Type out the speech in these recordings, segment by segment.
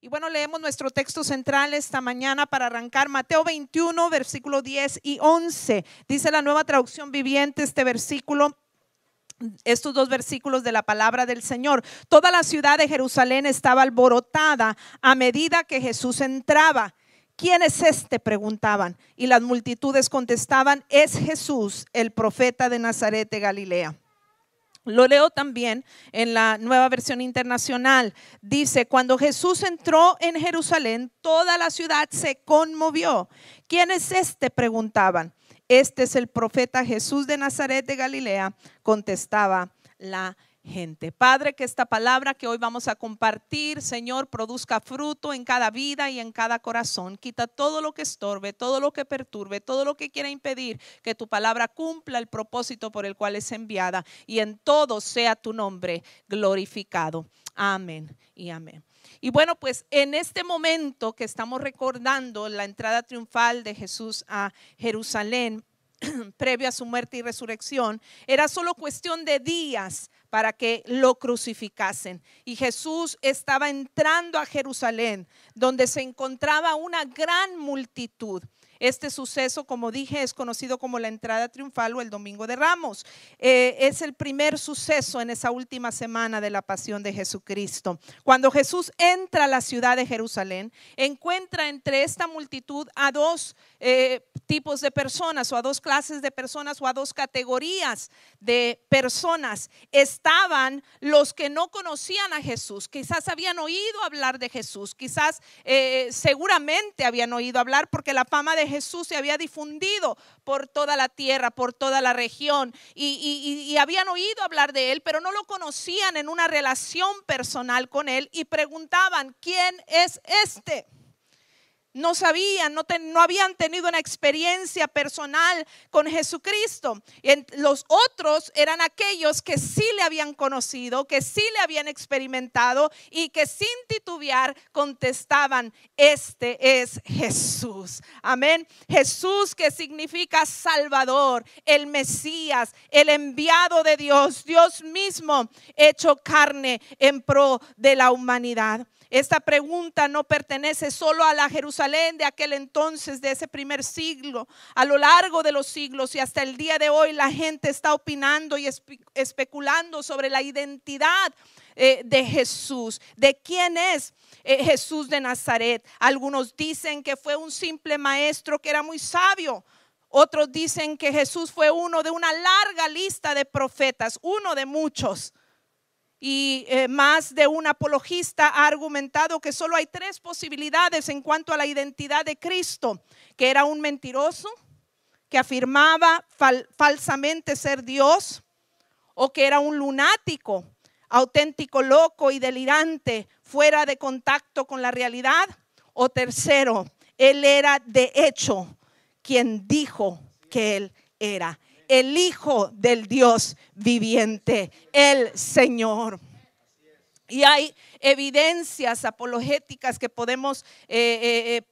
Y bueno, leemos nuestro texto central esta mañana para arrancar Mateo 21, versículo 10 y 11. Dice la nueva traducción viviente este versículo estos dos versículos de la palabra del Señor. Toda la ciudad de Jerusalén estaba alborotada a medida que Jesús entraba. ¿Quién es este? preguntaban. Y las multitudes contestaban, es Jesús, el profeta de Nazaret de Galilea. Lo leo también en la nueva versión internacional. Dice, cuando Jesús entró en Jerusalén, toda la ciudad se conmovió. ¿Quién es este? preguntaban. Este es el profeta Jesús de Nazaret de Galilea, contestaba la gente. Padre, que esta palabra que hoy vamos a compartir, Señor, produzca fruto en cada vida y en cada corazón. Quita todo lo que estorbe, todo lo que perturbe, todo lo que quiera impedir que tu palabra cumpla el propósito por el cual es enviada y en todo sea tu nombre glorificado. Amén y amén. Y bueno, pues en este momento que estamos recordando la entrada triunfal de Jesús a Jerusalén, previo a su muerte y resurrección, era solo cuestión de días para que lo crucificasen. Y Jesús estaba entrando a Jerusalén, donde se encontraba una gran multitud. Este suceso, como dije, es conocido como la entrada triunfal o el Domingo de Ramos. Eh, es el primer suceso en esa última semana de la pasión de Jesucristo. Cuando Jesús entra a la ciudad de Jerusalén, encuentra entre esta multitud a dos eh, tipos de personas o a dos clases de personas o a dos categorías de personas. Estaban los que no conocían a Jesús, quizás habían oído hablar de Jesús, quizás eh, seguramente habían oído hablar porque la fama de Jesús se había difundido por toda la tierra, por toda la región y, y habían oído hablar de él, pero no lo conocían en una relación personal con él y preguntaban, ¿quién es este? No sabían, no, no, habían tenido una experiencia personal con Jesucristo. Los otros eran aquellos que sí le habían conocido, que sí le habían experimentado y que sin titubear contestaban, este es Jesús. Amén. Jesús que significa Salvador, el Mesías, el enviado de Dios, Dios mismo hecho carne en pro de la humanidad. Esta pregunta no pertenece solo a la Jerusalén de aquel entonces, de ese primer siglo. A lo largo de los siglos y hasta el día de hoy la gente está opinando y especulando sobre la identidad eh, de Jesús, de quién es eh, Jesús de Nazaret. Algunos dicen que fue un simple maestro que era muy sabio. Otros dicen que Jesús fue uno de una larga lista de profetas, uno de muchos y eh, más de un apologista ha argumentado que solo hay tres posibilidades en cuanto a la identidad de Cristo, que era un mentiroso, que afirmaba falsamente ser Dios, o que era un lunático, auténtico loco y delirante, fuera de contacto con la realidad, o tercero, él era de hecho quien dijo que él era el Hijo del Dios viviente, el Señor. Y hay evidencias apologéticas que podemos eh, eh, eh,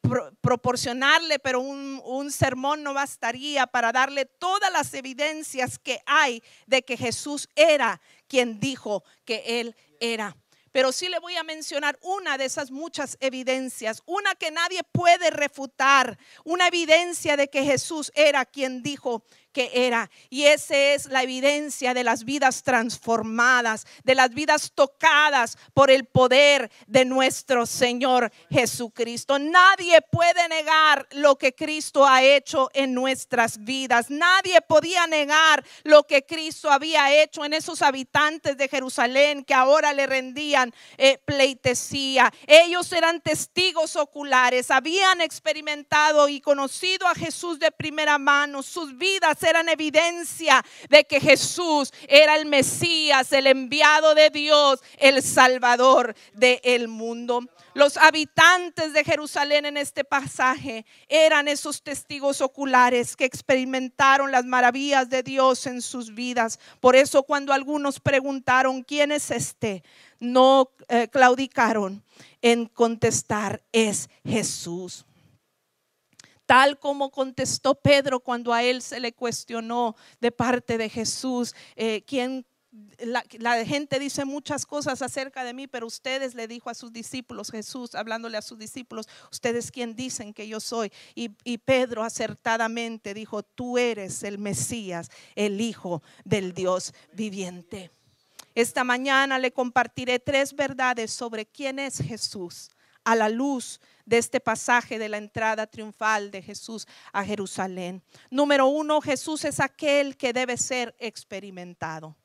proporcionarle, pero un, un sermón no bastaría para darle todas las evidencias que hay de que Jesús era quien dijo que Él era pero sí le voy a mencionar una de esas muchas evidencias, una que nadie puede refutar, una evidencia de que Jesús era quien dijo era. Y esa es la evidencia de las vidas transformadas, de las vidas tocadas por el poder de nuestro Señor Jesucristo. Nadie puede negar lo que Cristo ha hecho en nuestras vidas. Nadie podía negar lo que Cristo había hecho en esos habitantes de Jerusalén que ahora le rendían eh, pleitesía. Ellos eran testigos oculares, habían experimentado y conocido a Jesús de primera mano. Sus vidas eran evidencia de que Jesús era el Mesías, el enviado de Dios, el Salvador del mundo. Los habitantes de Jerusalén en este pasaje eran esos testigos oculares que experimentaron las maravillas de Dios en sus vidas. Por eso cuando algunos preguntaron, ¿quién es este? No eh, claudicaron en contestar, es Jesús tal como contestó Pedro cuando a él se le cuestionó de parte de Jesús, eh, ¿quién la, la gente dice muchas cosas acerca de mí, pero ustedes le dijo a sus discípulos, Jesús hablándole a sus discípulos, ustedes quién dicen que yo soy. Y, y Pedro acertadamente dijo, tú eres el Mesías, el Hijo del Dios viviente. Esta mañana le compartiré tres verdades sobre quién es Jesús a la luz de este pasaje de la entrada triunfal de Jesús a Jerusalén. Número uno, Jesús es aquel que debe ser experimentado.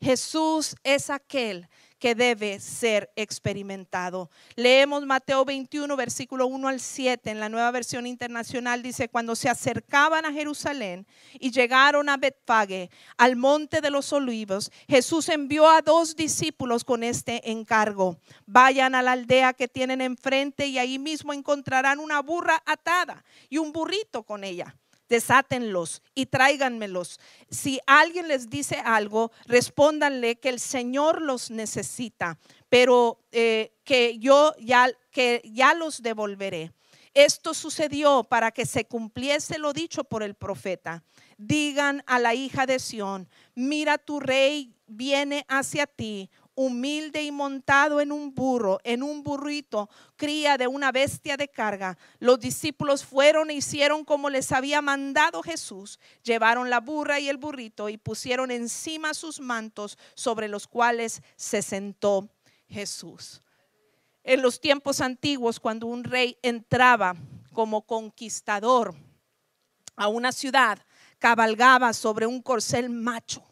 Jesús es aquel que debe ser experimentado. Leemos Mateo 21, versículo 1 al 7 en la nueva versión internacional. Dice, cuando se acercaban a Jerusalén y llegaron a Betfage, al monte de los olivos, Jesús envió a dos discípulos con este encargo. Vayan a la aldea que tienen enfrente y ahí mismo encontrarán una burra atada y un burrito con ella desátenlos y tráiganmelos. Si alguien les dice algo, respóndanle que el Señor los necesita, pero eh, que yo ya, que ya los devolveré. Esto sucedió para que se cumpliese lo dicho por el profeta. Digan a la hija de Sión, mira tu rey viene hacia ti, humilde y montado en un burro, en un burrito, cría de una bestia de carga. Los discípulos fueron e hicieron como les había mandado Jesús. Llevaron la burra y el burrito y pusieron encima sus mantos sobre los cuales se sentó Jesús. En los tiempos antiguos, cuando un rey entraba como conquistador a una ciudad, cabalgaba sobre un corcel macho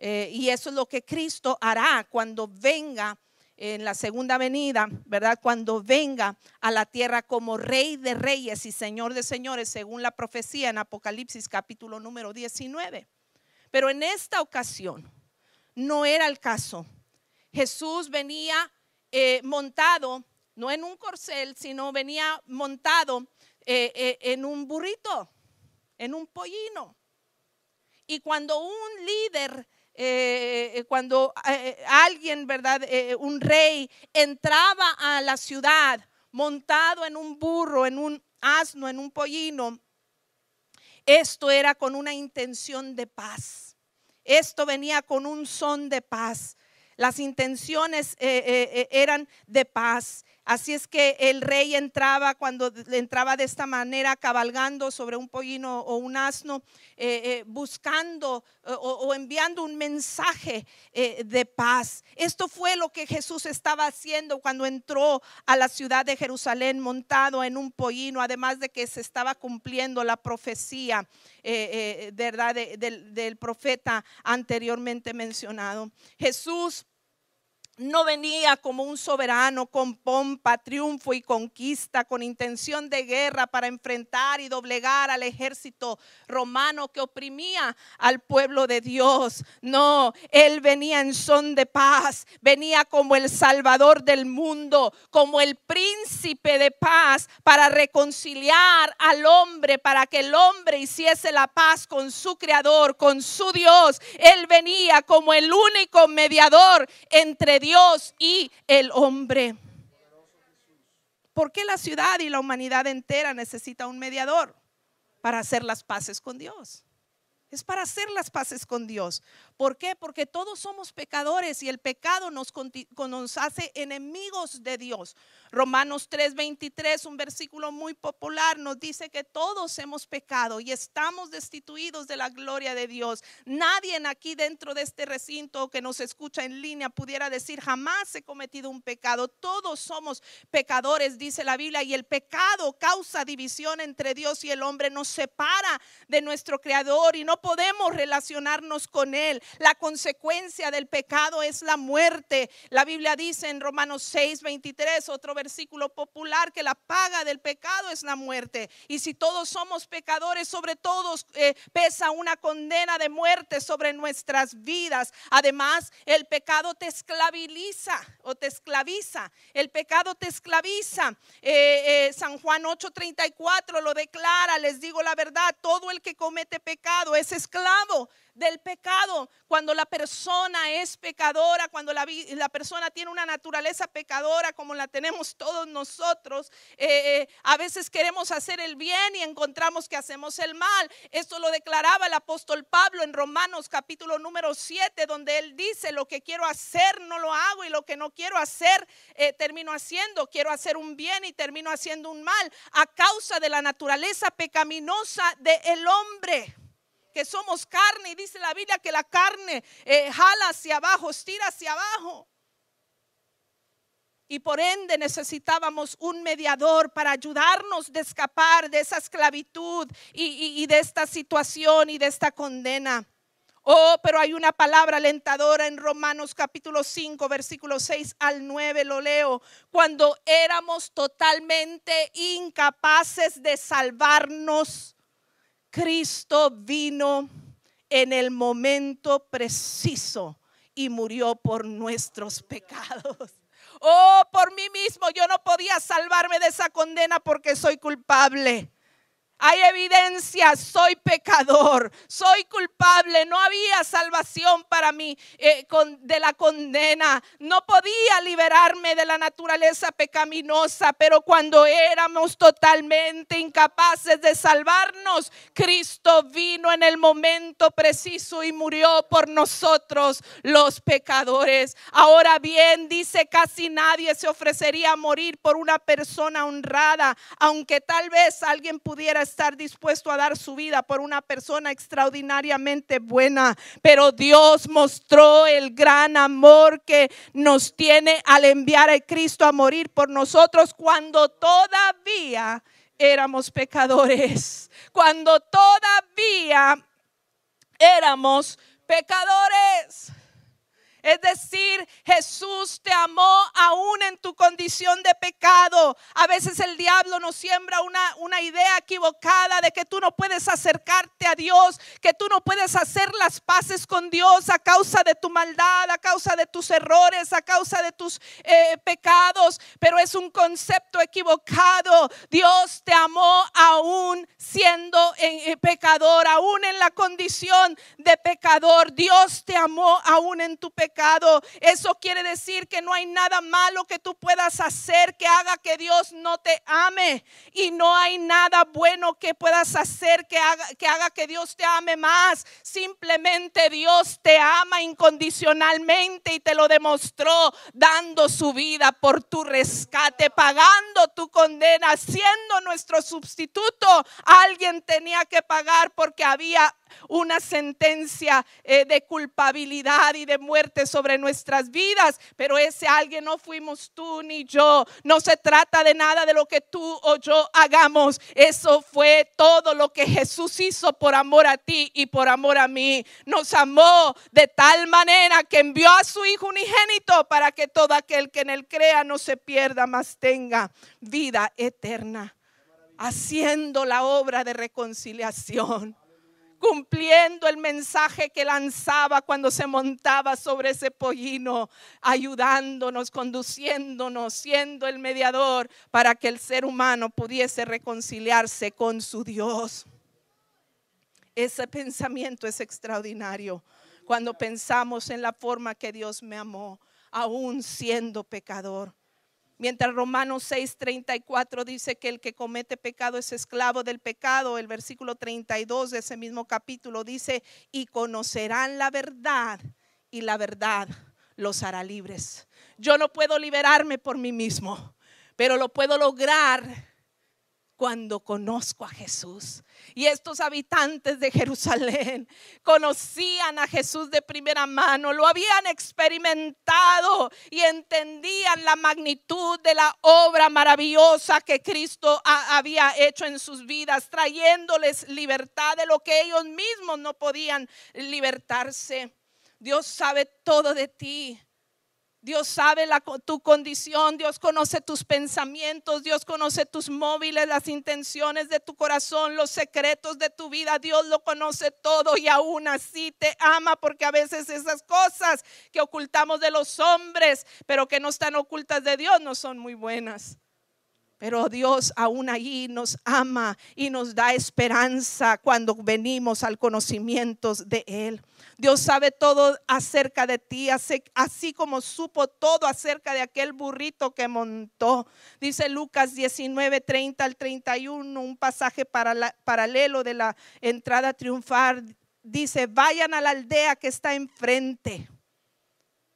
eh, y eso es lo que Cristo hará cuando venga en la segunda venida, ¿verdad? Cuando venga a la tierra como rey de reyes y señor de señores, según la profecía en Apocalipsis capítulo número 19. Pero en esta ocasión no era el caso. Jesús venía eh, montado, no en un corcel, sino venía montado eh, en un burrito, en un pollino. Y cuando un líder eh, eh, cuando eh, alguien, ¿verdad? un rey entraba a la ciudad montado en un burro, en un asno, en un pollino, esto era con una intención de paz. Esto venía con un son de paz. Las intenciones eran de paz. Así es que el rey entraba cuando entraba de esta manera, cabalgando sobre un pollino o un asno, eh, eh, buscando eh, o, enviando un mensaje de paz. Esto fue lo que Jesús estaba haciendo cuando entró a la ciudad de Jerusalén montado en un pollino, además de que se estaba cumpliendo la profecía verdad del profeta anteriormente mencionado. Jesús no venía como un soberano con pompa, triunfo y conquista, con intención de guerra para enfrentar y doblegar al ejército romano que oprimía al pueblo de Dios. No, él venía en son de paz, venía como el salvador del mundo, como el príncipe de paz para reconciliar al hombre, para que el hombre hiciese la paz con su creador, con su Dios. Él venía como el único mediador entre Dios Dios y el hombre. ¿Por qué la ciudad y la humanidad entera necesita un mediador? Para hacer las paces con Dios. Es para hacer las paces con Dios. ¿Por qué? Porque todos somos pecadores y el pecado nos, hace enemigos de Dios. Romanos 3:23, un versículo muy popular, nos dice que todos hemos pecado y estamos destituidos de la gloria de Dios. Nadie aquí dentro de este recinto que nos escucha en línea pudiera decir jamás he cometido un pecado. Todos somos pecadores, dice la Biblia, y el pecado causa división entre Dios y el hombre, nos separa de nuestro Creador y no podemos relacionarnos con Él. La consecuencia del pecado es la muerte. La Biblia dice en Romanos 6, 23, otro versículo popular, que la paga del pecado es la muerte. Y si todos somos pecadores, sobre todos eh, pesa una condena de muerte sobre nuestras vidas. Además, el pecado te esclaviza o te esclaviza. El pecado te esclaviza. Eh, eh, San Juan 8:34 lo declara, les digo la verdad, todo el que comete pecado es esclavo del pecado. Cuando la persona es pecadora, cuando la, la persona tiene una naturaleza pecadora como la tenemos todos nosotros, eh, eh, a veces queremos hacer el bien y encontramos que hacemos el mal. Esto lo declaraba el apóstol Pablo en Romanos capítulo número 7, donde él dice, lo que quiero hacer no lo hago y lo que no quiero hacer eh, termino haciendo. Quiero hacer un bien y termino haciendo un mal a causa de la naturaleza pecaminosa del hombre somos carne y dice la Biblia que la carne eh, jala hacia abajo, estira hacia abajo. Y por ende necesitábamos un mediador para ayudarnos de escapar de esa esclavitud y, y de esta situación y de esta condena. Oh, pero hay una palabra alentadora en Romanos capítulo 5, versículo 6 al 9, lo leo. Cuando éramos totalmente incapaces de salvarnos, Cristo vino en el momento preciso y murió por nuestros pecados. Oh, por mí mismo yo no podía salvarme de esa condena porque soy culpable. Hay evidencia, soy pecador, soy culpable, no había salvación para mí eh, de la condena, no podía liberarme de la naturaleza pecaminosa, pero cuando éramos totalmente incapaces de salvarnos, Cristo vino en el momento preciso y murió por nosotros los pecadores. Ahora bien, dice casi nadie se ofrecería a morir por una persona honrada, aunque tal vez alguien pudiera estar dispuesto a dar su vida por una persona extraordinariamente buena, pero Dios mostró el gran amor que nos tiene al enviar a Cristo a morir por nosotros cuando todavía éramos pecadores, cuando todavía éramos pecadores. Es decir, Jesús te amó aún en tu condición de pecado. A veces el diablo nos siembra una, una idea equivocada de que tú no puedes acercarte a Dios, que tú no puedes hacer las paces con Dios a causa de tu maldad, a causa de tus errores, a causa de tus eh, pecados. Pero es un concepto equivocado. Dios te amó aún siendo eh, pecador, aún en la condición de pecador. Dios te amó aún en tu pecado eso quiere decir que no hay nada malo que tú puedas hacer que haga que Dios no te ame. Y no hay nada bueno que puedas hacer que haga que, haga que Dios te ame más. Simplemente Dios te ama incondicionalmente y te lo demostró dando su vida por tu rescate, pagando tu condena, siendo nuestro sustituto. Alguien tenía que pagar porque había una sentencia eh, de culpabilidad y de muerte sobre nuestras vidas, pero ese alguien no fuimos tú ni yo. No se trata de nada de lo que tú o yo hagamos. Eso fue todo lo que Jesús hizo por amor a ti y por amor a mí. Nos amó de tal manera que envió a su Hijo unigénito para que todo aquel que en él crea no se pierda, mas tenga vida eterna. Haciendo la obra de reconciliación cumpliendo el mensaje que lanzaba cuando se montaba sobre ese pollino, ayudándonos, conduciéndonos, siendo el mediador para que el ser humano pudiese reconciliarse con su Dios. Ese pensamiento es extraordinario cuando pensamos en la forma que Dios me amó, aún siendo pecador. Mientras Romanos 6:34 dice que el que comete pecado es esclavo del pecado, el versículo 32 de ese mismo capítulo dice, y conocerán la verdad y la verdad los hará libres. Yo no puedo liberarme por mí mismo, pero lo puedo lograr cuando conozco a Jesús. Y estos habitantes de Jerusalén conocían a Jesús de primera mano, lo habían experimentado y entendían la magnitud de la obra maravillosa que Cristo había hecho en sus vidas, trayéndoles libertad de lo que ellos mismos no podían libertarse. Dios sabe todo de ti. Dios sabe tu condición, Dios conoce tus pensamientos, Dios conoce tus móviles, las intenciones de tu corazón, los secretos de tu vida, Dios lo conoce todo y aún así te ama porque a veces esas cosas que ocultamos de los hombres, pero que no están ocultas de Dios, no son muy buenas. Pero Dios aún allí nos ama y nos da esperanza cuando venimos al conocimiento de Él. Dios sabe todo acerca de ti, así, como supo todo acerca de aquel burrito que montó. Dice Lucas 19, 30 al 31, un pasaje paralelo de la entrada triunfal. Dice, vayan a la aldea que está enfrente.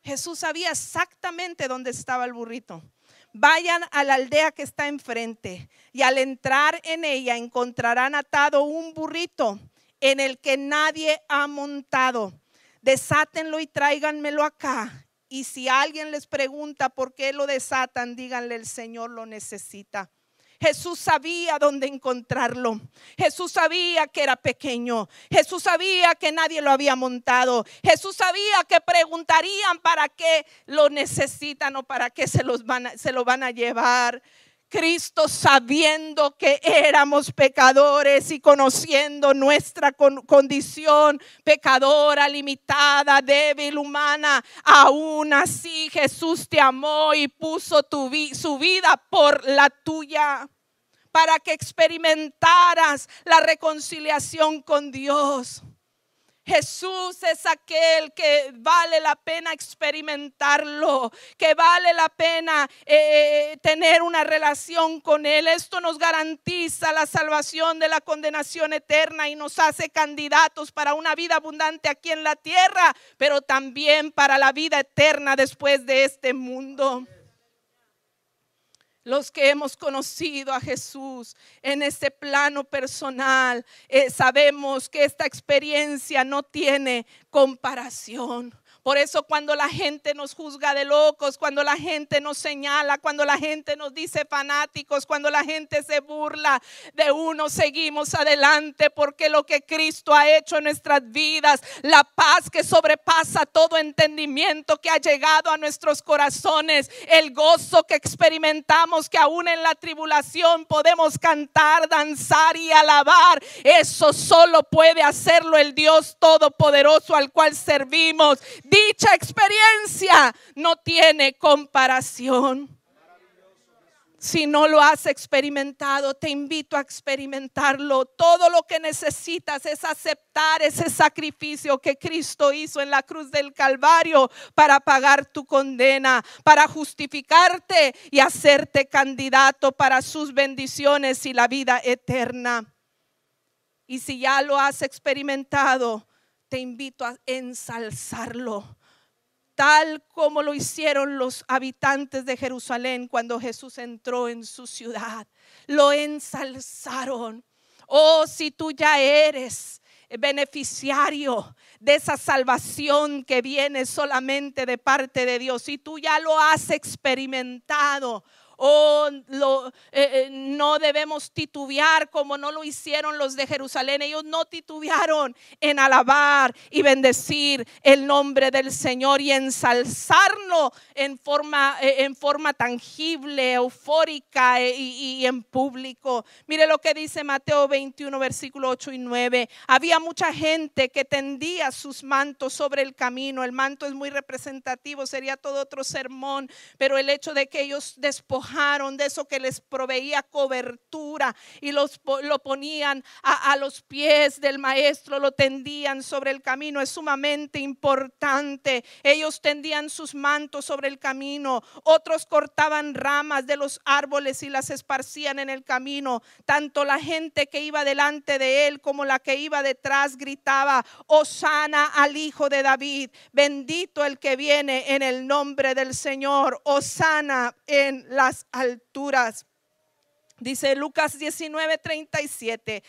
Jesús sabía exactamente dónde estaba el burrito vayan a la aldea que está enfrente y al entrar en ella encontrarán atado un burrito en el que nadie ha montado. Desátenlo y tráiganmelo acá. Y si alguien les pregunta por qué lo desatan, díganle el Señor lo necesita. Jesús sabía dónde encontrarlo. Jesús sabía que era pequeño. Jesús sabía que nadie lo había montado. Jesús sabía que preguntarían para qué lo necesitan o para qué se, los van se lo van a llevar. Cristo sabiendo que éramos pecadores y conociendo nuestra condición pecadora, limitada, débil, humana, aún así Jesús te amó y puso tu su vida por la tuya para que experimentaras la reconciliación con Dios. Jesús es aquel que vale la pena experimentarlo, que vale la pena eh, tener una relación con Él. Esto nos garantiza la salvación de la condenación eterna y nos hace candidatos para una vida abundante aquí en la tierra, pero también para la vida eterna después de este mundo. Los que hemos conocido a Jesús en este plano personal, eh, sabemos que esta experiencia no tiene comparación. Por eso cuando la gente nos juzga de locos, cuando la gente nos señala, cuando la gente nos dice fanáticos, cuando la gente se burla de uno, seguimos adelante porque lo que Cristo ha hecho en nuestras vidas, la paz que sobrepasa todo entendimiento que ha llegado a nuestros corazones, el gozo que experimentamos que aún en la tribulación podemos cantar, danzar y alabar, eso solo puede hacerlo el Dios Todopoderoso al cual servimos dicha experiencia no tiene comparación. Si no lo has experimentado, te invito a experimentarlo. Todo lo que necesitas es aceptar ese sacrificio que Cristo hizo en la cruz del Calvario para pagar tu condena, para justificarte y hacerte candidato para sus bendiciones y la vida eterna. Y si ya lo has experimentado, te invito a ensalzarlo, tal como lo hicieron los habitantes de Jerusalén cuando Jesús entró en su ciudad. Lo ensalzaron. Oh, si tú ya eres beneficiario de esa salvación que viene solamente de parte de Dios, si tú ya lo has experimentado, Oh, no debemos titubear como no lo hicieron los de Jerusalén. Ellos no titubearon en alabar y bendecir el nombre del Señor y ensalzarlo en forma, eh, en forma tangible, eufórica y, y en público. Mire lo que dice Mateo 21, versículo 8 y 9. Había mucha gente que tendía sus mantos sobre el camino. El manto es muy representativo, sería todo otro sermón, pero el hecho de que ellos despojaron de eso que les proveía cobertura y los, lo ponían a, a los pies del maestro, lo tendían sobre el camino. Es sumamente importante. Ellos tendían sus mantos sobre el camino. Otros cortaban ramas de los árboles y las esparcían en el camino. Tanto la gente que iba delante de él como la que iba detrás gritaba, Osana al Hijo de David, bendito el que viene en el nombre del Señor, Osana en alturas. Dice Lucas 19, 37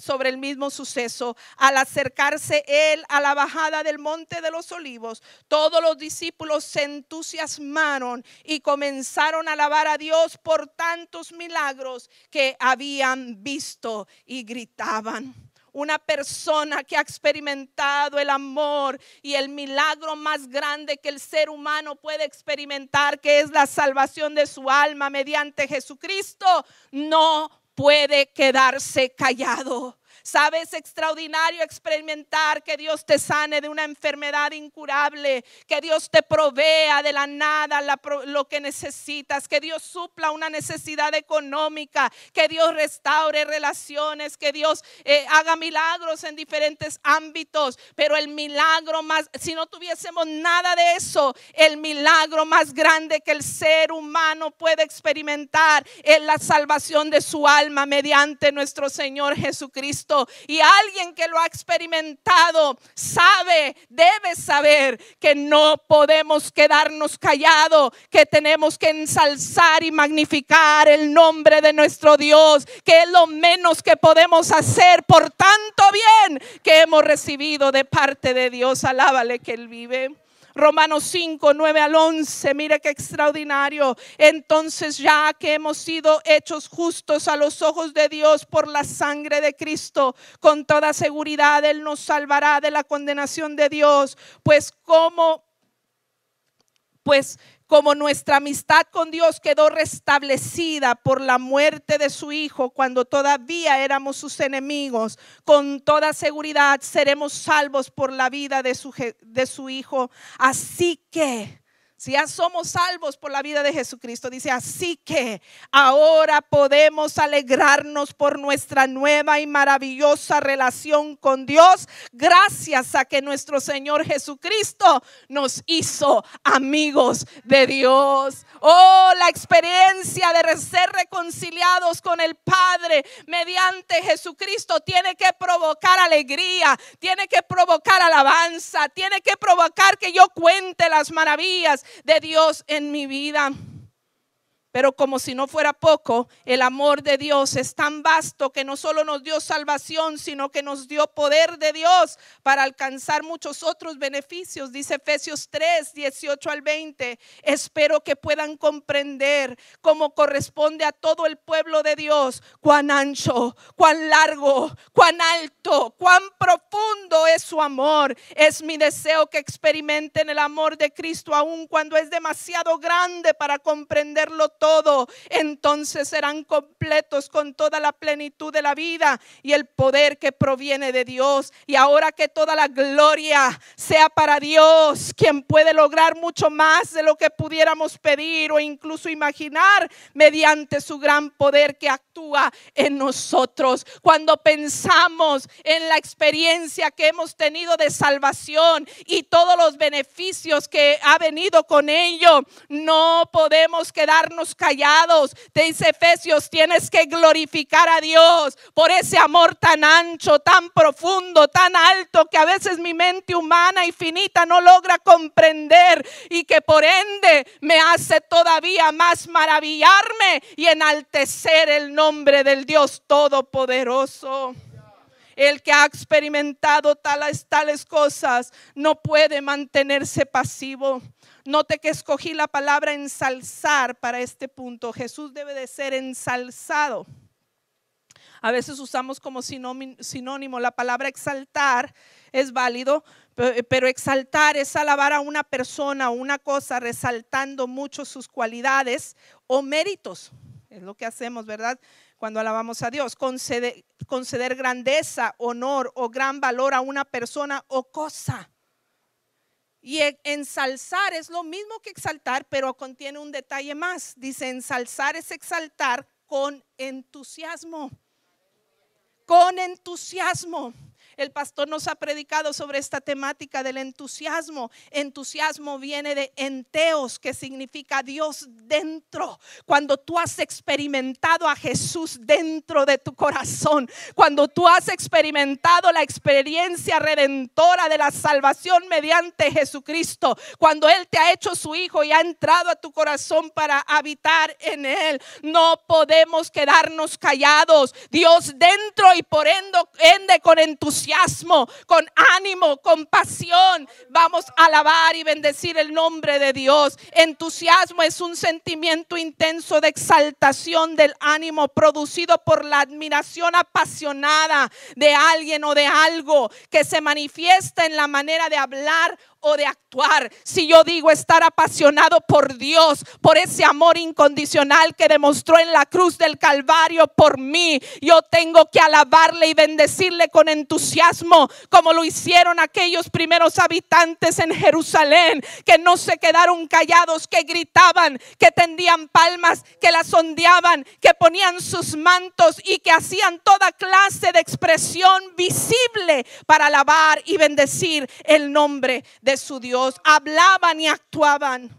sobre el mismo suceso. Al acercarse él a la bajada del monte de los olivos, todos los discípulos se entusiasmaron y comenzaron a alabar a Dios por tantos milagros que habían visto y gritaban una persona que ha experimentado el amor y el milagro más grande que el ser humano puede experimentar, que es la salvación de su alma mediante Jesucristo, no puede quedarse callado Sabes, extraordinario experimentar que Dios te sane de una enfermedad incurable, que Dios te provea de la nada lo que necesitas, que Dios supla una necesidad económica, que Dios restaure relaciones, que Dios eh, haga milagros en diferentes ámbitos. Pero el milagro más, si no tuviésemos nada de eso, el milagro más grande que el ser humano puede experimentar es la salvación de su alma mediante nuestro Señor Jesucristo. Y alguien que lo ha experimentado sabe, debe saber que no podemos quedarnos callados, que tenemos que ensalzar y magnificar el nombre de nuestro Dios, que es lo menos que podemos hacer por tanto bien que hemos recibido de parte de Dios. Alábale que Él vive. Romanos 5, 9 al 11, mire qué extraordinario. Entonces ya que hemos sido hechos justos a los ojos de Dios por la sangre de Cristo, con toda seguridad Él nos salvará de la condenación de Dios, pues como pues como nuestra amistad con Dios quedó restablecida por la muerte de su Hijo cuando todavía éramos sus enemigos, con toda seguridad seremos salvos por la vida de su, de su Hijo. Así que si ya somos salvos por la vida de Jesucristo, dice, así que ahora podemos alegrarnos por nuestra nueva y maravillosa relación con Dios, gracias a que nuestro Señor Jesucristo nos hizo amigos de Dios. Oh, la experiencia de ser reconciliados con el Padre mediante Jesucristo tiene que provocar alegría, tiene que provocar alabanza, tiene que provocar que yo cuente las maravillas de Dios en mi vida. Pero como si no fuera poco, el amor de Dios es tan vasto que no solo nos dio salvación, sino que nos dio poder de Dios para alcanzar muchos otros beneficios. Dice Efesios 3, 18 al 20. Espero que puedan comprender cómo corresponde a todo el pueblo de Dios, cuán ancho, cuán largo, cuán alto, cuán profundo su amor. Es mi deseo que experimenten el amor de Cristo aun cuando es demasiado grande para comprenderlo todo, entonces serán completos con toda la plenitud de la vida y el poder que proviene de Dios. Y ahora que toda la gloria sea para Dios, quien puede lograr mucho más de lo que pudiéramos pedir o incluso imaginar mediante su gran poder que actúa en nosotros. Cuando pensamos en la experiencia que hemos tenido de salvación y todos los beneficios que ha venido con ello, no podemos quedarnos callados. Te dice Efesios, tienes que glorificar a Dios por ese amor tan ancho, tan profundo, tan alto que a veces mi mente humana y finita no logra comprender y que por ende me hace todavía más maravillarme y enaltecer el nombre del Dios Todopoderoso. El que ha experimentado tales, tales cosas no puede mantenerse pasivo. Note que escogí la palabra ensalzar para este punto. Jesús debe de ser ensalzado. A veces usamos como sinónimo la palabra exaltar, es válido, pero exaltar es alabar a una persona o una cosa resaltando mucho sus cualidades o méritos. Es lo que hacemos, ¿verdad? Cuando alabamos a Dios. Conceder, conceder grandeza, honor o gran valor a una persona o cosa. Y ensalzar es lo mismo que exaltar, pero contiene un detalle más. Dice, ensalzar es exaltar con entusiasmo. Con entusiasmo. El pastor nos ha predicado sobre esta temática del entusiasmo. Entusiasmo viene de enteos, que significa Dios dentro. Cuando tú has experimentado a Jesús dentro de tu corazón, cuando tú has experimentado la experiencia redentora de la salvación mediante Jesucristo, cuando Él te ha hecho su hijo y ha entrado a tu corazón para habitar en Él, no podemos quedarnos callados. Dios dentro y por ende con entusiasmo con ánimo, con pasión. Vamos a alabar y bendecir el nombre de Dios. Entusiasmo es un sentimiento intenso de exaltación del ánimo producido por la admiración apasionada de alguien o de algo que se manifiesta en la manera de hablar o de actuar. Si yo digo estar apasionado por Dios, por ese amor incondicional que demostró en la cruz del Calvario por mí, yo tengo que alabarle y bendecirle con entusiasmo, como lo hicieron aquellos primeros habitantes en Jerusalén, que no se quedaron callados, que gritaban, que tendían palmas, que las sondeaban, que ponían sus mantos y que hacían toda clase de expresión visible para alabar y bendecir el nombre de su Dios. Hablaban y actuaban.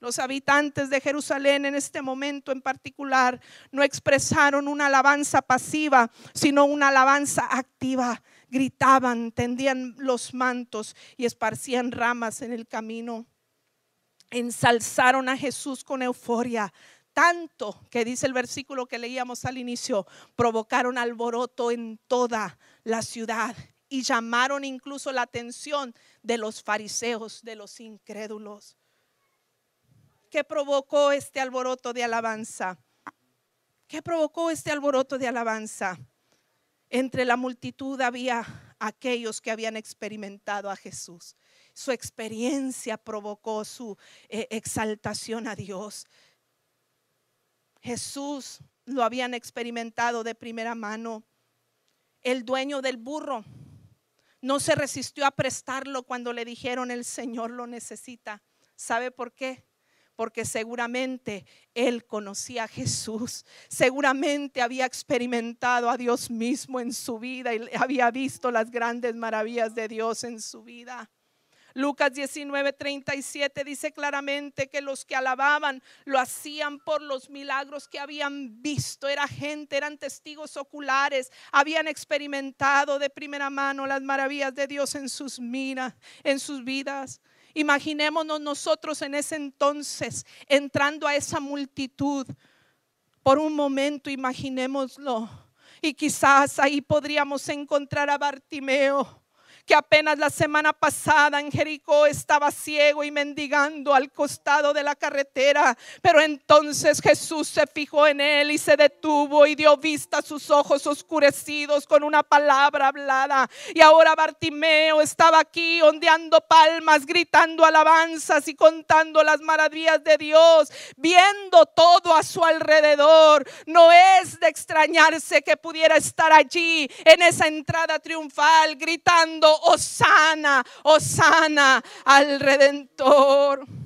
Los habitantes de Jerusalén en este momento en particular no expresaron una alabanza pasiva, sino una alabanza activa. Gritaban, tendían los mantos y esparcían ramas en el camino. Ensalzaron a Jesús con euforia, tanto que dice el versículo que leíamos al inicio, provocaron alboroto en toda la ciudad y llamaron incluso la atención de los fariseos, de los incrédulos. ¿Qué provocó este alboroto de alabanza? ¿Qué provocó este alboroto de alabanza? Entre la multitud había aquellos que habían experimentado a Jesús. Su experiencia provocó su eh, exaltación a Dios. Jesús lo habían experimentado de primera mano. El dueño del burro no se resistió a prestarlo cuando le dijeron el Señor lo necesita. ¿Sabe por qué? Porque seguramente él conocía a Jesús, seguramente había experimentado a Dios mismo en su vida y había visto las grandes maravillas de Dios en su vida. Lucas 19, 37 dice claramente que los que alababan lo hacían por los milagros que habían visto. Era gente, eran testigos oculares, habían experimentado de primera mano las maravillas de Dios en sus miras, en sus vidas. Imaginémonos nosotros en ese entonces entrando a esa multitud. Por un momento, imaginémoslo. Y quizás ahí podríamos encontrar a Bartimeo que apenas la semana pasada en Jericó estaba ciego y mendigando al costado de la carretera. Pero entonces Jesús se fijó en él y se detuvo y dio vista a sus ojos oscurecidos con una palabra hablada. Y ahora Bartimeo estaba aquí ondeando palmas, gritando alabanzas y contando las maravillas de Dios, viendo todo a su alrededor. No es de extrañarse que pudiera estar allí en esa entrada triunfal gritando Osana, Osana al Redentor.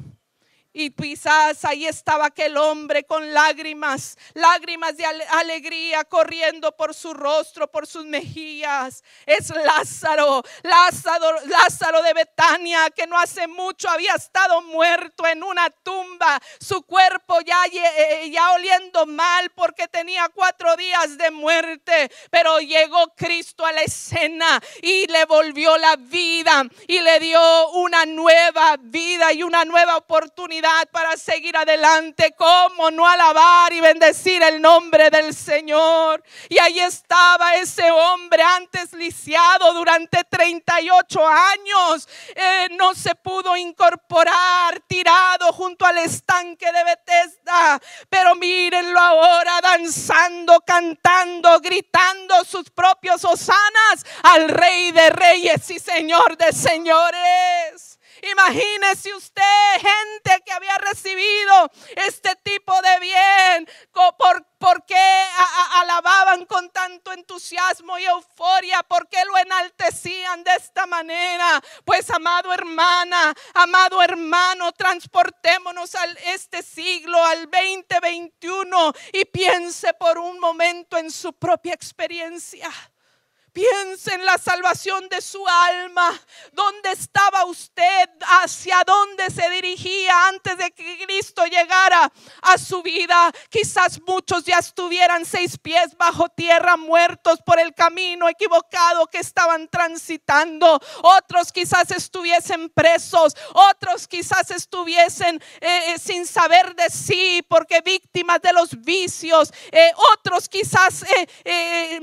Y quizás ahí estaba aquel hombre con lágrimas, lágrimas de alegría corriendo por su rostro, por sus mejillas. Es Lázaro, Lázaro, Lázaro de Betania, que no hace mucho había estado muerto en una tumba, su cuerpo ya, eh, ya oliendo mal porque tenía cuatro días de muerte. Pero llegó Cristo a la escena y le volvió la vida y le dio una nueva vida y una nueva oportunidad para seguir adelante. ¿Cómo no alabar y bendecir el nombre del Señor? Y ahí estaba ese hombre antes lisiado durante 38 años. Eh, no se pudo incorporar, tirado junto al estanque de Bethesda. Pero mírenlo ahora danzando, cantando, gritando sus propios hosanas al Rey de Reyes y Señor de Señores. Imagínese usted gente que había recibido este tipo de bien. ¿Por, qué alababan con tanto entusiasmo y euforia? ¿Por qué lo enaltecían de esta manera? Pues amado hermana, amado hermano, transportémonos a este siglo, al 2021 y piense por un momento en su propia experiencia. Piense en la salvación de su alma. ¿Dónde estaba usted? ¿Hacia dónde se dirigía antes de que Cristo llegara a su vida? Quizás muchos ya estuvieran seis pies bajo tierra, muertos por el camino equivocado que estaban transitando. Otros quizás estuviesen presos. Otros quizás estuviesen eh, eh, sin saber de sí porque víctimas de los vicios. Eh, otros quizás eh,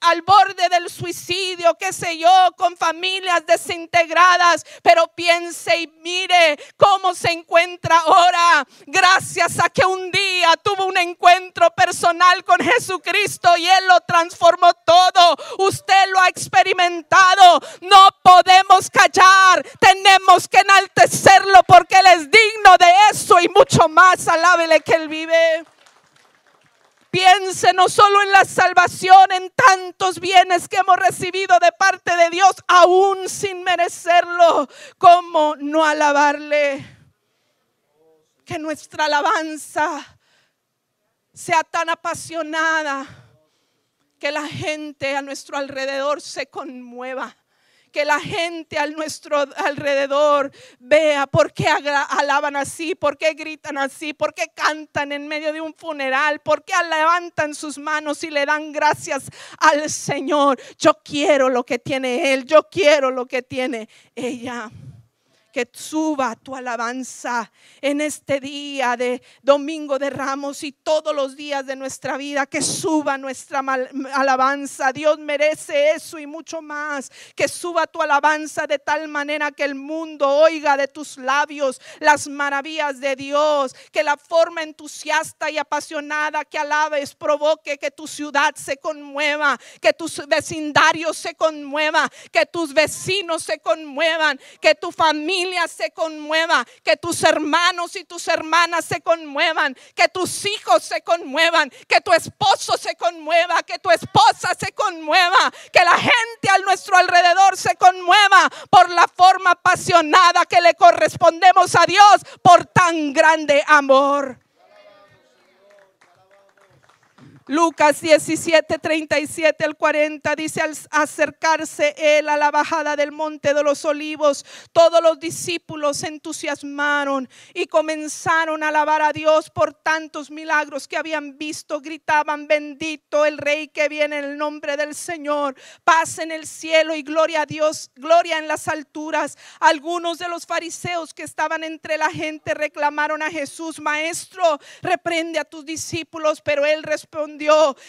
al borde del suicidio, qué sé yo, con familias desintegradas, pero piense y mire cómo se encuentra ahora, gracias a que un día tuvo un encuentro personal con Jesucristo y Él lo transformó todo. Usted lo ha experimentado, no podemos callar, tenemos que enaltecerlo porque Él es digno de eso y mucho más. Alábele que Él vive. Piense no solo en la salvación, en tantos bienes que hemos recibido de parte de Dios, aún sin merecerlo, como no alabarle. Que nuestra alabanza sea tan apasionada que la gente a nuestro alrededor se conmueva que la gente a nuestro alrededor vea por qué alaban así, por qué gritan así, por qué cantan en medio de un funeral, por qué levantan sus manos y le dan gracias al Señor. Yo quiero lo que tiene Él, yo quiero lo que tiene ella que suba tu alabanza en este día de Domingo de Ramos y todos los días de nuestra vida, que suba nuestra alabanza. Dios merece eso y mucho más, que suba tu alabanza de tal manera que el mundo oiga de tus labios las maravillas de Dios, que la forma entusiasta y apasionada que alabes provoque que tu ciudad se conmueva, que tus vecindarios se conmueva, que tus vecinos se conmuevan, que tu familia se conmueva, que tus hermanos y tus hermanas se conmuevan, que tus hijos se conmuevan, que tu esposo se conmueva, que tu esposa se conmueva, que la gente a nuestro alrededor se conmueva por la forma apasionada que le correspondemos a Dios por tan grande amor. Lucas 17, 37 al 40 dice al acercarse él a la bajada del monte de los olivos, todos los discípulos se entusiasmaron y comenzaron a alabar a Dios por tantos milagros que habían visto, gritaban, bendito el rey que viene en el nombre del Señor, paz en el cielo y gloria a Dios, gloria en las alturas. Algunos de los fariseos que estaban entre la gente reclamaron a Jesús, maestro, reprende a tus discípulos, pero él respondió,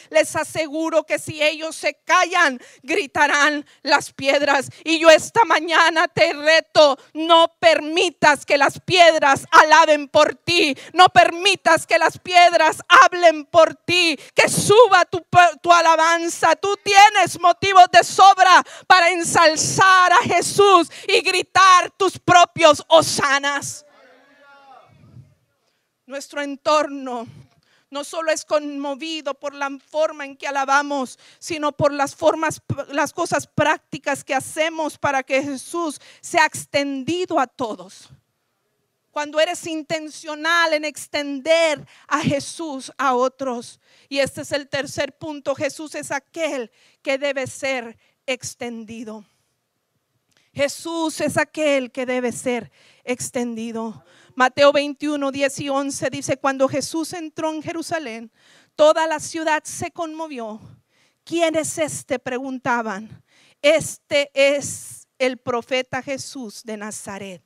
les aseguro que si ellos se callan, gritarán las piedras. Y yo esta mañana te reto, no permitas que las piedras alaben por ti, no permitas que las piedras hablen por ti, que suba tu, tu alabanza. Tú tienes motivos de sobra para ensalzar a Jesús y gritar tus propios hosanas. Nuestro entorno no solo es conmovido por la forma en que alabamos, sino por las formas, las cosas prácticas que hacemos para que Jesús sea extendido a todos. Cuando eres intencional en extender a Jesús a otros. Y este es el tercer punto. Jesús es aquel que debe ser extendido. Jesús es aquel que debe ser extendido. Mateo 21, 10 y 11 dice, cuando Jesús entró en Jerusalén, toda la ciudad se conmovió. ¿Quién es este? Preguntaban. Este es el profeta Jesús de Nazaret.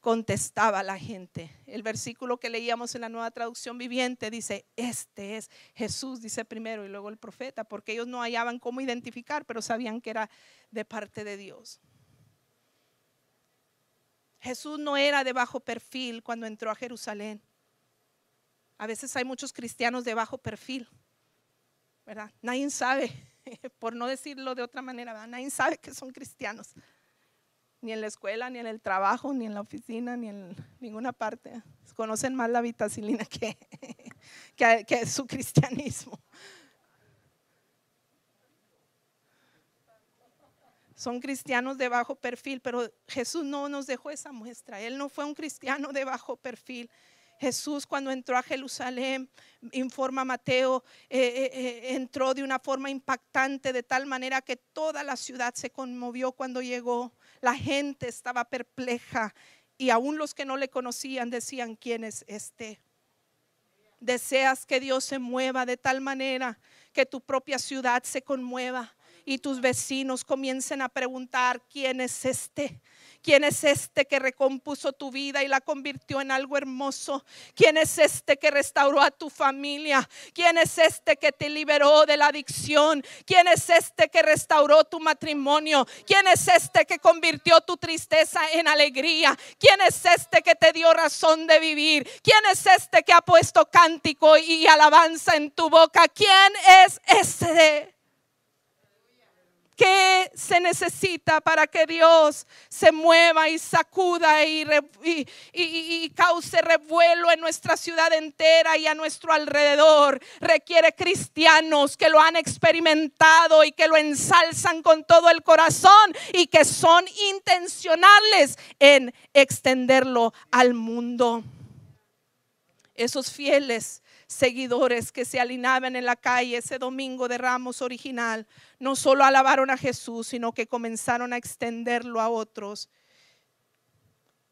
Contestaba la gente. El versículo que leíamos en la nueva traducción viviente dice, este es Jesús, dice primero y luego el profeta, porque ellos no hallaban cómo identificar, pero sabían que era de parte de Dios. Jesús no era de bajo perfil cuando entró a Jerusalén. A veces hay muchos cristianos de bajo perfil, ¿verdad? Nadie sabe, por no decirlo de otra manera, ¿verdad? nadie sabe que son cristianos. Ni en la escuela, ni en el trabajo, ni en la oficina, ni en ninguna parte. Conocen más la vitacilina que, que, que su cristianismo. Son cristianos de bajo perfil, pero Jesús no nos dejó esa muestra. Él no fue un cristiano de bajo perfil. Jesús cuando entró a Jerusalén, informa Mateo, eh, eh, eh, entró de una forma impactante, de tal manera que toda la ciudad se conmovió cuando llegó. La gente estaba perpleja y aún los que no le conocían decían, ¿quién es este? Deseas que Dios se mueva de tal manera que tu propia ciudad se conmueva y tus vecinos comiencen a preguntar, ¿quién es este? ¿Quién es este que recompuso tu vida y la convirtió en algo hermoso? ¿Quién es este que restauró a tu familia? ¿Quién es este que te liberó de la adicción? ¿Quién es este que restauró tu matrimonio? ¿Quién es este que convirtió tu tristeza en alegría? ¿Quién es este que te dio razón de vivir? ¿Quién es este que ha puesto cántico y alabanza en tu boca? ¿Quién es este? ¿Qué se necesita para que Dios se mueva y sacuda y, y, cause revuelo en nuestra ciudad entera y a nuestro alrededor? Requiere cristianos que lo han experimentado y que lo ensalzan con todo el corazón y que son intencionales en extenderlo al mundo. Esos fieles seguidores que se alineaban en la calle ese domingo de Ramos original, no solo alabaron a Jesús, sino que comenzaron a extenderlo a otros,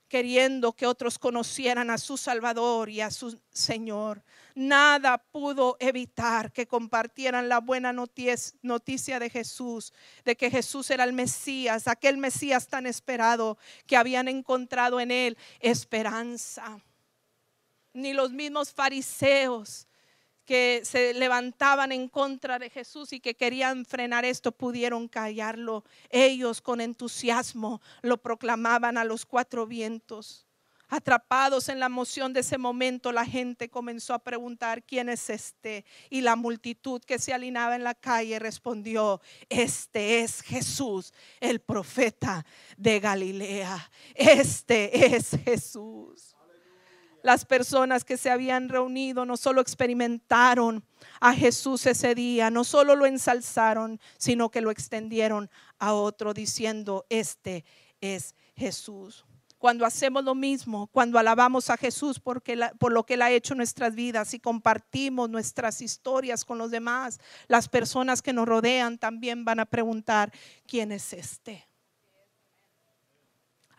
queriendo que otros conocieran a su Salvador y a su Señor. Nada pudo evitar que compartieran la buena noticia de Jesús, de que Jesús era el Mesías, aquel Mesías tan esperado, que habían encontrado en él esperanza ni los mismos fariseos que se levantaban en contra de Jesús y que querían frenar esto pudieron callarlo. Ellos con entusiasmo lo proclamaban a los cuatro vientos. Atrapados en la emoción de ese momento, la gente comenzó a preguntar, ¿quién es este? Y la multitud que se alineaba en la calle respondió, este es Jesús, el profeta de Galilea. Este es Jesús las personas que se habían reunido no solo experimentaron a Jesús ese día, no solo lo ensalzaron, sino que lo extendieron a otro diciendo, este es Jesús. Cuando hacemos lo mismo, cuando alabamos a Jesús por lo que Él ha hecho en nuestras vidas y compartimos nuestras historias con los demás, las personas que nos rodean también van a preguntar, ¿quién es este?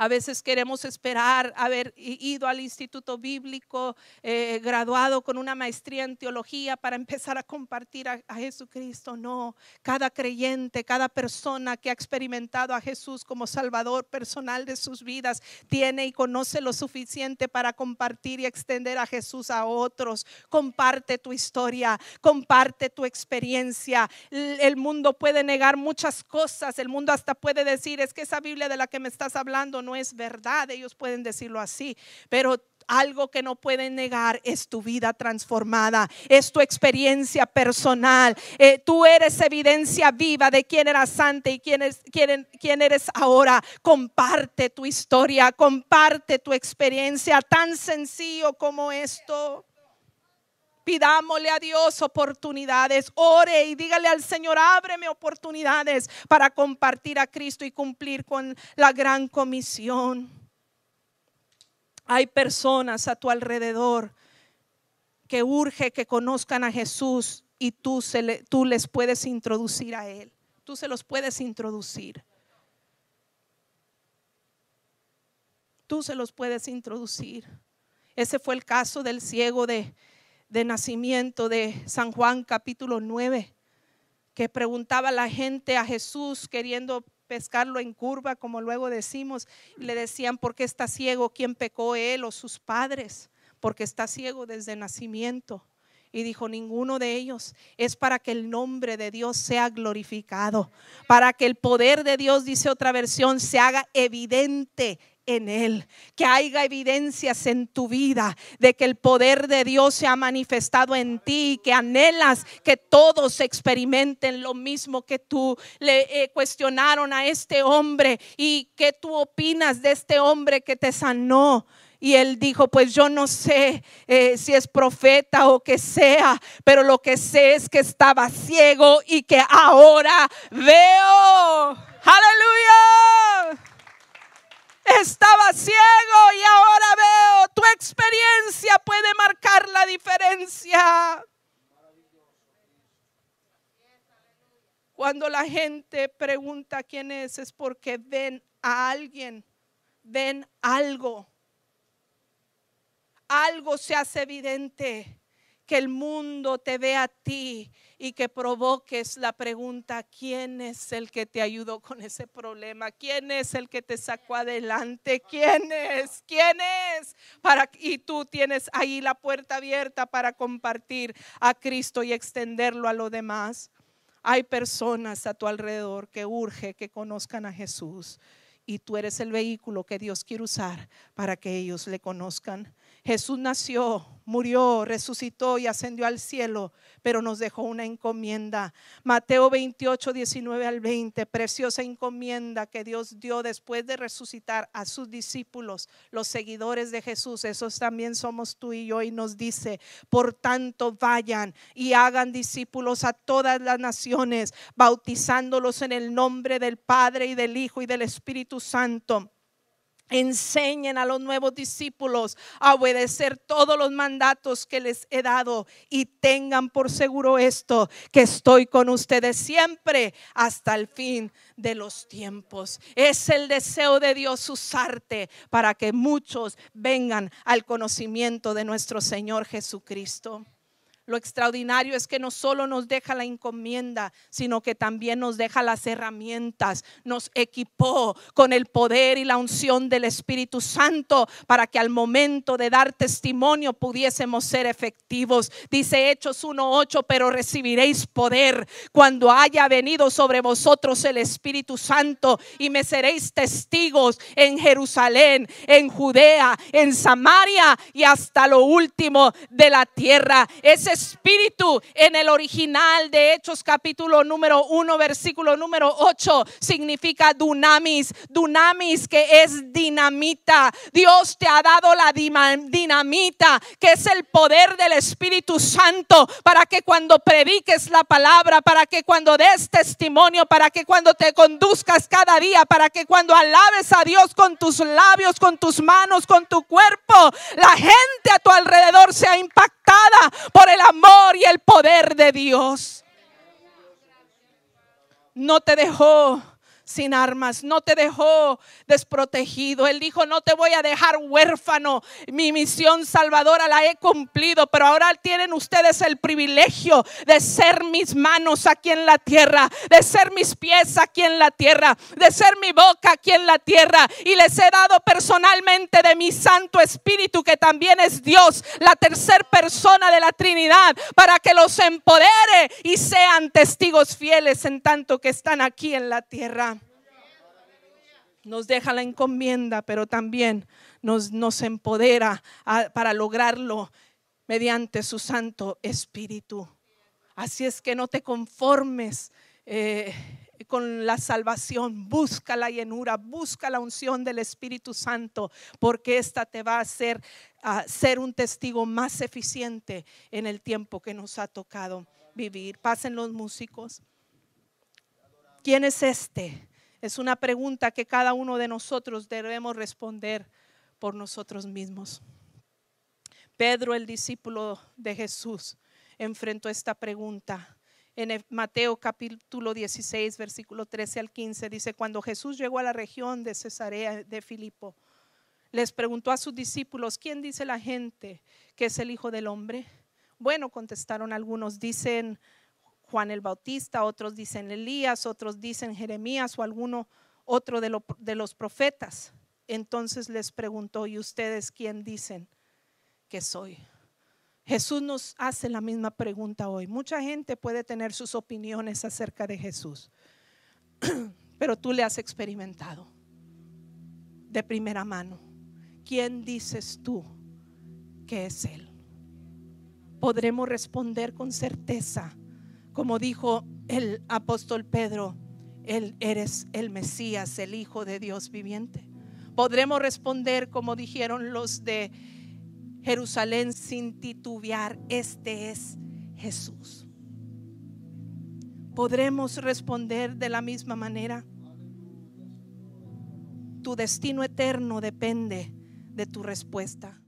A veces queremos esperar haber ido al instituto bíblico, eh, graduado con una maestría en teología para empezar a compartir a, Jesucristo. No, cada creyente, cada persona que ha experimentado a Jesús como Salvador personal de sus vidas, tiene y conoce lo suficiente para compartir y extender a Jesús a otros. Comparte tu historia, comparte tu experiencia. El mundo puede negar muchas cosas, el mundo hasta puede decir, es que esa Biblia de la que me estás hablando no es verdad, ellos pueden decirlo así, pero algo que no pueden negar es tu vida transformada, es tu experiencia personal. Eh, tú eres evidencia viva de quién eras antes y quién eres ahora. Comparte tu historia, comparte tu experiencia, tan sencillo como esto. Pidámosle a Dios oportunidades. Ore y dígale al Señor, ábreme oportunidades para compartir a Cristo y cumplir con la gran comisión. Hay personas a tu alrededor que urge que conozcan a Jesús y tú, se tú les puedes introducir a Él. Tú se los puedes introducir. Tú se los puedes introducir. Ese fue el caso del ciego de, de nacimiento de San Juan capítulo 9, que preguntaba la gente a Jesús queriendo pescarlo en curva, como luego decimos, le decían, ¿por qué está ciego? ¿Quién pecó él o sus padres? Porque está ciego desde nacimiento. Y dijo, ninguno de ellos es para que el nombre de Dios sea glorificado, para que el poder de Dios, dice otra versión, se haga evidente en Él, que haya evidencias en tu vida de que el poder de Dios se ha manifestado en ti, que anhelas que todos experimenten lo mismo que tú. Le eh, cuestionaron a este hombre y qué tú opinas de este hombre que te sanó. Y él dijo, pues yo no sé eh, si es profeta o que sea, pero lo que sé es que estaba ciego y que ahora veo. Aleluya. Estaba ciego y ahora veo. Tu experiencia puede marcar la diferencia. Cuando la gente pregunta quién es, es porque ven a alguien, ven algo. Algo se hace evidente que el mundo te vea a ti y que provoques la pregunta, ¿quién es el que te ayudó con ese problema? ¿Quién es el que te sacó adelante? ¿Quién es? ¿Quién es? Para, y tú tienes ahí la puerta abierta para compartir a Cristo y extenderlo a lo demás. Hay personas a tu alrededor que urge que conozcan a Jesús y tú eres el vehículo que Dios quiere usar para que ellos le conozcan. Jesús nació, murió, resucitó y ascendió al cielo, pero nos dejó una encomienda. Mateo 28, 19 al 20, preciosa encomienda que Dios dio después de resucitar a sus discípulos, los seguidores de Jesús. Esos también somos tú y yo y nos dice, por tanto vayan y hagan discípulos a todas las naciones, bautizándolos en el nombre del Padre y del Hijo y del Espíritu Santo enseñen a los nuevos discípulos a obedecer todos los mandatos que les he dado y tengan por seguro esto, que estoy con ustedes siempre hasta el fin de los tiempos. Es el deseo de Dios usarte para que muchos vengan al conocimiento de nuestro Señor Jesucristo. Lo extraordinario es que no solo nos deja la encomienda, sino que también nos deja las herramientas, nos equipó con el poder y la unción del Espíritu Santo para que al momento de dar testimonio pudiésemos ser efectivos. Dice Hechos 1.8, pero recibiréis poder cuando haya venido sobre vosotros el Espíritu Santo y me seréis testigos en Jerusalén, en Judea, en Samaria y hasta lo último de la tierra. Ese espíritu en el original de Hechos capítulo número 1 versículo número 8 significa dunamis, dunamis que es dinamita. Dios te ha dado la dinamita que es el poder del Espíritu Santo para que cuando prediques la palabra, para que cuando des testimonio, para que cuando te conduzcas cada día, para que cuando alabes a Dios con tus labios, con tus manos, con tu cuerpo, la gente a tu alrededor sea impactada por el amor y el poder de Dios. No te dejó sin armas, no te dejó desprotegido. Él dijo, no te voy a dejar huérfano. Mi misión salvadora la he cumplido, pero ahora tienen ustedes el privilegio de ser mis manos aquí en la tierra, de ser mis pies aquí en la tierra, de ser mi boca aquí en la tierra. Y les he dado personalmente de mi Santo Espíritu, que también es Dios, la tercera persona de la Trinidad, para que los empodere y sean testigos fieles en tanto que están aquí en la tierra nos deja la encomienda, pero también nos, nos empodera para lograrlo mediante su Santo Espíritu. Así es que no te conformes eh, con la salvación, busca la llenura, busca la unción del Espíritu Santo, porque esta te va a hacer ser un testigo más eficiente en el tiempo que nos ha tocado vivir. Pasen los músicos. ¿Quién es este? Es una pregunta que cada uno de nosotros debemos responder por nosotros mismos. Pedro, el discípulo de Jesús, enfrentó esta pregunta. En Mateo capítulo 16, versículo 13 al 15, dice, cuando Jesús llegó a la región de Cesarea de Filipo, les preguntó a sus discípulos, ¿quién dice la gente que es el Hijo del Hombre? Bueno, contestaron algunos, dicen Juan el Bautista, otros dicen Elías, otros dicen Jeremías o alguno otro de, de los profetas. Entonces les preguntó, ¿y ustedes quién dicen que soy? Jesús nos hace la misma pregunta hoy. Mucha gente puede tener sus opiniones acerca de Jesús, pero tú le has experimentado de primera mano. ¿Quién dices tú que es Él? Podremos responder con certeza como dijo el apóstol Pedro, Él eres el Mesías, el Hijo de Dios viviente. Podremos responder como dijeron los de Jerusalén sin titubear, este es Jesús. Podremos responder de la misma manera. Tu destino eterno depende de tu respuesta.